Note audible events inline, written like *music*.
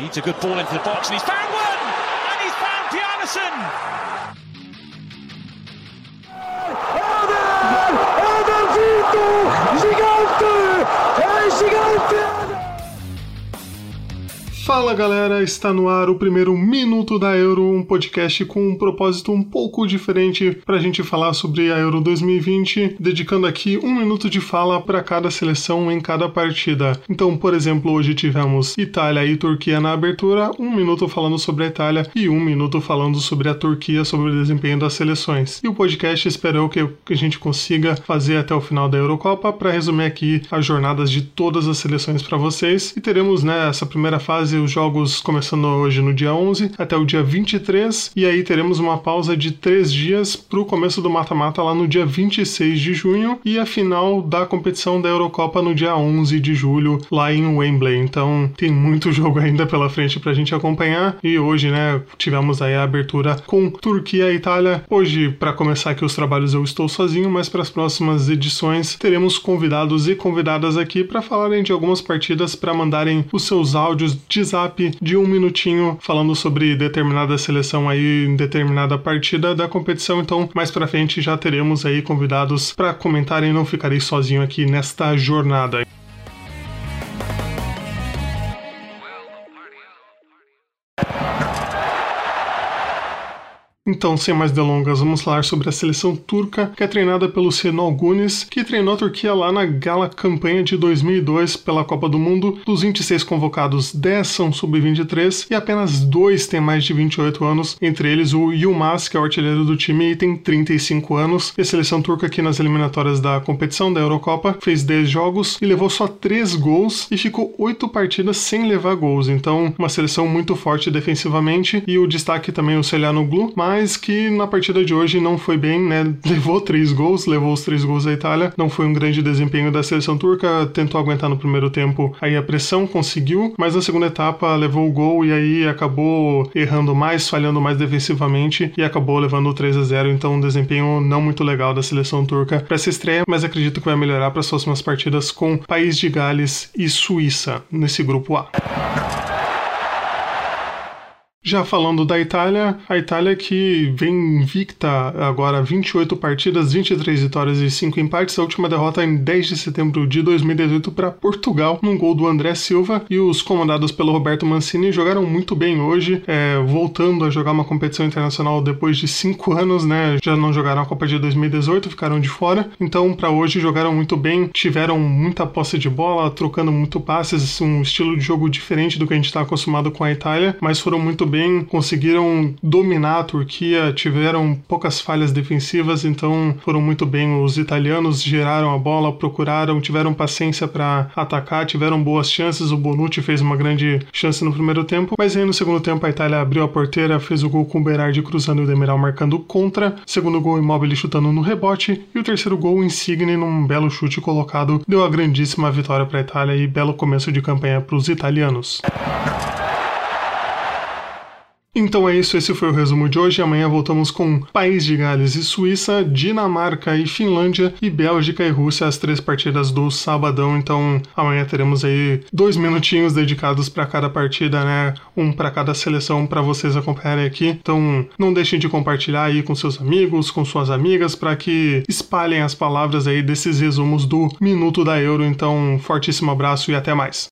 Needs a good ball into the box and he's found one! And he's found Pianison! Fala galera, está no ar o primeiro Minuto da Euro, um podcast com um propósito um pouco diferente para a gente falar sobre a Euro 2020, dedicando aqui um minuto de fala para cada seleção em cada partida. Então, por exemplo, hoje tivemos Itália e Turquia na abertura, um minuto falando sobre a Itália e um minuto falando sobre a Turquia, sobre o desempenho das seleções. E o podcast esperou que a gente consiga fazer até o final da Eurocopa para resumir aqui as jornadas de todas as seleções para vocês. E teremos né, essa primeira fase os jogos começando hoje no dia 11 até o dia 23, e aí teremos uma pausa de três dias para o começo do mata-mata lá no dia 26 de junho e a final da competição da Eurocopa no dia 11 de julho lá em Wembley. Então tem muito *laughs* jogo ainda pela frente para a gente acompanhar e hoje, né, tivemos aí a abertura com Turquia e Itália. Hoje, para começar aqui os trabalhos, eu estou sozinho, mas para as próximas edições teremos convidados e convidadas aqui para falarem de algumas partidas, para mandarem os seus áudios de WhatsApp de um minutinho falando sobre determinada seleção aí em determinada partida da competição. Então, mais para frente já teremos aí convidados para comentarem. Não ficarei sozinho aqui nesta jornada. Então, sem mais delongas, vamos falar sobre a seleção turca, que é treinada pelo Senol Gunis, que treinou a Turquia lá na gala campanha de 2002 pela Copa do Mundo. Dos 26 convocados, 10 são sub-23 e apenas dois têm mais de 28 anos, entre eles o Yilmaz, que é o artilheiro do time e tem 35 anos. E a seleção turca aqui nas eliminatórias da competição da Eurocopa fez 10 jogos e levou só 3 gols e ficou 8 partidas sem levar gols. Então, uma seleção muito forte defensivamente e o destaque também o Selhanoglu, mas mas que na partida de hoje não foi bem, né? *laughs* Levou três gols, levou os três gols da Itália. Não foi um grande desempenho da seleção turca, tentou aguentar no primeiro tempo aí a pressão, conseguiu, mas na segunda etapa levou o gol e aí acabou errando mais, falhando mais defensivamente e acabou levando o 3 a 0 Então, um desempenho não muito legal da seleção turca para essa estreia, mas acredito que vai melhorar para as próximas partidas com País de Gales e Suíça nesse grupo A. Já falando da Itália, a Itália que vem invicta agora 28 partidas, 23 vitórias e 5 empates. A última derrota em 10 de setembro de 2018 para Portugal, num gol do André Silva. E os comandados pelo Roberto Mancini jogaram muito bem hoje, é, voltando a jogar uma competição internacional depois de 5 anos, né? Já não jogaram a Copa de 2018, ficaram de fora. Então, para hoje, jogaram muito bem, tiveram muita posse de bola, trocando muito passes, um estilo de jogo diferente do que a gente está acostumado com a Itália, mas foram muito bem, conseguiram dominar a Turquia, tiveram poucas falhas defensivas, então foram muito bem. Os italianos geraram a bola, procuraram, tiveram paciência para atacar, tiveram boas chances. O Bonucci fez uma grande chance no primeiro tempo, mas aí no segundo tempo a Itália abriu a porteira, fez o gol com o Berardi cruzando e o Demiral marcando contra. Segundo gol, Immobile chutando no rebote. E o terceiro gol, Insigne num belo chute colocado, deu a grandíssima vitória para a Itália e belo começo de campanha para os italianos. Então é isso, esse foi o resumo de hoje. Amanhã voltamos com País de Gales e Suíça, Dinamarca e Finlândia e Bélgica e Rússia, as três partidas do sabadão. Então amanhã teremos aí dois minutinhos dedicados para cada partida, né? Um para cada seleção para vocês acompanharem aqui. Então não deixem de compartilhar aí com seus amigos, com suas amigas, para que espalhem as palavras aí desses resumos do Minuto da Euro. Então, fortíssimo abraço e até mais.